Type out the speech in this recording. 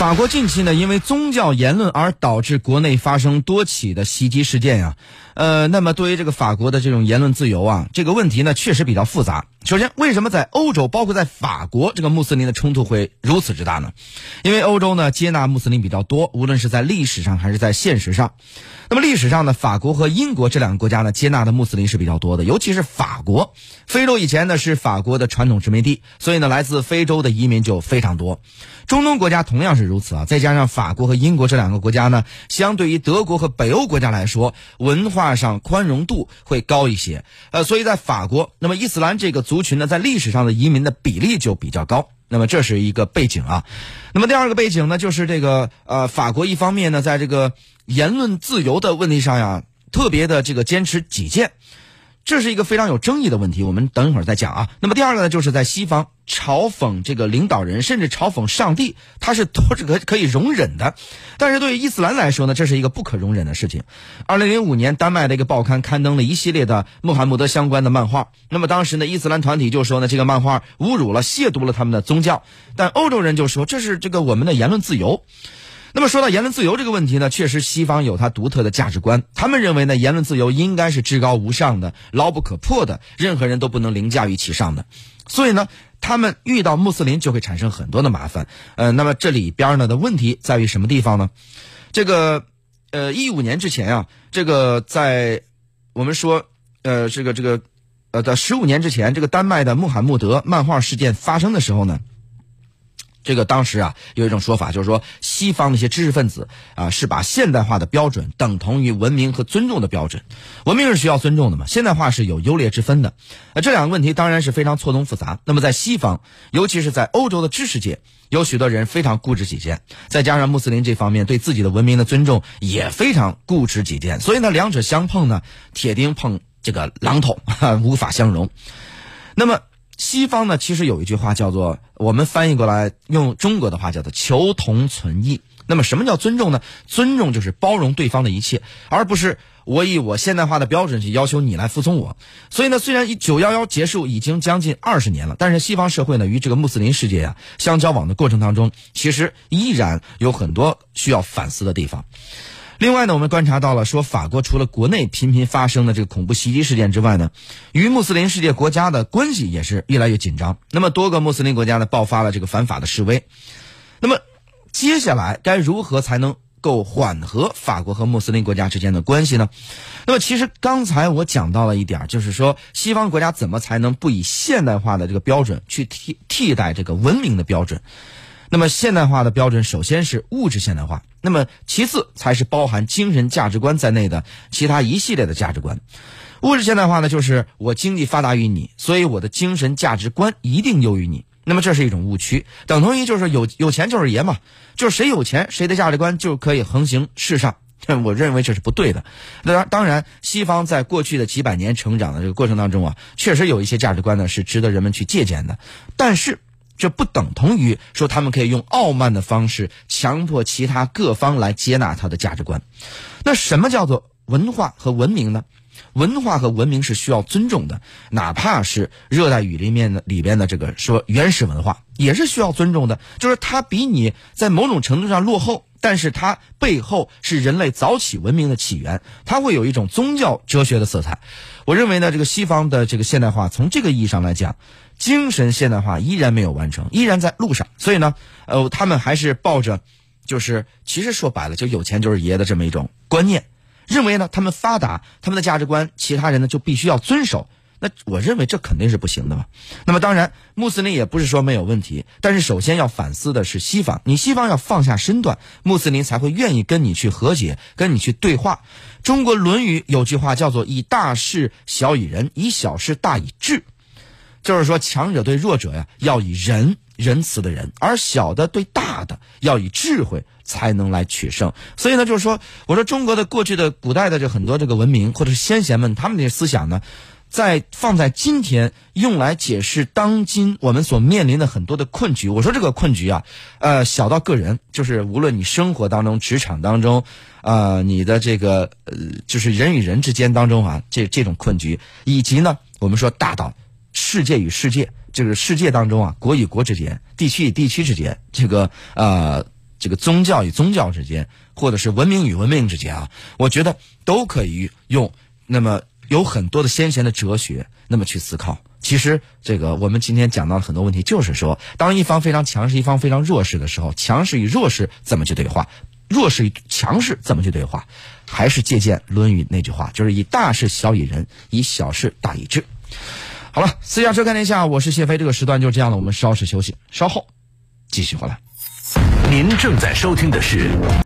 法国近期呢，因为宗教言论而导致国内发生多起的袭击事件呀，呃，那么对于这个法国的这种言论自由啊，这个问题呢，确实比较复杂。首先，为什么在欧洲，包括在法国，这个穆斯林的冲突会如此之大呢？因为欧洲呢，接纳穆斯林比较多，无论是在历史上还是在现实上。那么历史上呢，法国和英国这两个国家呢，接纳的穆斯林是比较多的，尤其是法国。非洲以前呢是法国的传统殖民地，所以呢，来自非洲的移民就非常多。中东国家同样是如此啊，再加上法国和英国这两个国家呢，相对于德国和北欧国家来说，文化上宽容度会高一些。呃，所以在法国，那么伊斯兰这个族群呢，在历史上的移民的比例就比较高。那么这是一个背景啊。那么第二个背景呢，就是这个呃，法国一方面呢，在这个言论自由的问题上呀，特别的这个坚持己见。这是一个非常有争议的问题，我们等一会儿再讲啊。那么第二个呢，就是在西方嘲讽这个领导人，甚至嘲讽上帝，他是都是可可以容忍的。但是对于伊斯兰来说呢，这是一个不可容忍的事情。二零零五年，丹麦的一个报刊刊登了一系列的穆罕默德相关的漫画。那么当时呢，伊斯兰团体就说呢，这个漫画侮辱了、亵渎了他们的宗教。但欧洲人就说，这是这个我们的言论自由。那么说到言论自由这个问题呢，确实西方有它独特的价值观。他们认为呢，言论自由应该是至高无上的、牢不可破的，任何人都不能凌驾于其上的。所以呢，他们遇到穆斯林就会产生很多的麻烦。呃，那么这里边呢的问题在于什么地方呢？这个，呃，一五年之前啊，这个在我们说，呃，这个这个，呃，在十五年之前，这个丹麦的穆罕默德漫画事件发生的时候呢。这个当时啊，有一种说法，就是说西方那些知识分子啊，是把现代化的标准等同于文明和尊重的标准。文明是需要尊重的嘛，现代化是有优劣之分的。那这两个问题当然是非常错综复杂。那么在西方，尤其是在欧洲的知识界，有许多人非常固执己见，再加上穆斯林这方面对自己的文明的尊重也非常固执己见，所以呢，两者相碰呢，铁钉碰这个榔头，无法相容。那么。西方呢，其实有一句话叫做，我们翻译过来用中国的话叫做“求同存异”。那么，什么叫尊重呢？尊重就是包容对方的一切，而不是我以我现代化的标准去要求你来服从我。所以呢，虽然九幺幺结束已经将近二十年了，但是西方社会呢，与这个穆斯林世界啊相交往的过程当中，其实依然有很多需要反思的地方。另外呢，我们观察到了，说法国除了国内频频发生的这个恐怖袭击事件之外呢，与穆斯林世界国家的关系也是越来越紧张。那么多个穆斯林国家呢，爆发了这个反法的示威。那么接下来该如何才能够缓和法国和穆斯林国家之间的关系呢？那么其实刚才我讲到了一点，就是说西方国家怎么才能不以现代化的这个标准去替替代这个文明的标准？那么现代化的标准，首先是物质现代化，那么其次才是包含精神价值观在内的其他一系列的价值观。物质现代化呢，就是我经济发达于你，所以我的精神价值观一定优于你。那么这是一种误区，等同于就是有有钱就是爷嘛，就是谁有钱谁的价值观就可以横行世上。我认为这是不对的。那当然，西方在过去的几百年成长的这个过程当中啊，确实有一些价值观呢是值得人们去借鉴的，但是。这不等同于说他们可以用傲慢的方式强迫其他各方来接纳他的价值观。那什么叫做文化和文明呢？文化和文明是需要尊重的，哪怕是热带雨林面的里边的这个说原始文化也是需要尊重的。就是它比你在某种程度上落后，但是它背后是人类早起文明的起源，它会有一种宗教哲学的色彩。我认为呢，这个西方的这个现代化，从这个意义上来讲。精神现代化依然没有完成，依然在路上。所以呢，呃，他们还是抱着，就是其实说白了，就有钱就是爷的这么一种观念，认为呢，他们发达，他们的价值观，其他人呢就必须要遵守。那我认为这肯定是不行的嘛。那么当然，穆斯林也不是说没有问题，但是首先要反思的是西方，你西方要放下身段，穆斯林才会愿意跟你去和解，跟你去对话。中国《论语》有句话叫做“以大事小以仁，以小事大以智”。就是说，强者对弱者呀，要以仁仁慈的人；而小的对大的，要以智慧才能来取胜。所以呢，就是说，我说中国的过去的古代的这很多这个文明，或者是先贤们他们的思想呢，在放在今天用来解释当今我们所面临的很多的困局。我说这个困局啊，呃，小到个人，就是无论你生活当中、职场当中，啊，你的这个呃，就是人与人之间当中啊，这这种困局，以及呢，我们说大到。世界与世界，这个世界当中啊，国与国之间，地区与地区之间，这个呃，这个宗教与宗教之间，或者是文明与文明之间啊，我觉得都可以用。那么有很多的先贤的哲学，那么去思考。其实这个我们今天讲到的很多问题，就是说，当一方非常强势，一方非常弱势的时候，强势与弱势怎么去对话？弱势与强势怎么去对话？还是借鉴《论语》那句话，就是以大事小以人，以小事大以智。好了，私家车看天下，我是谢飞，这个时段就这样了，我们稍事休息，稍后继续回来。您正在收听的是。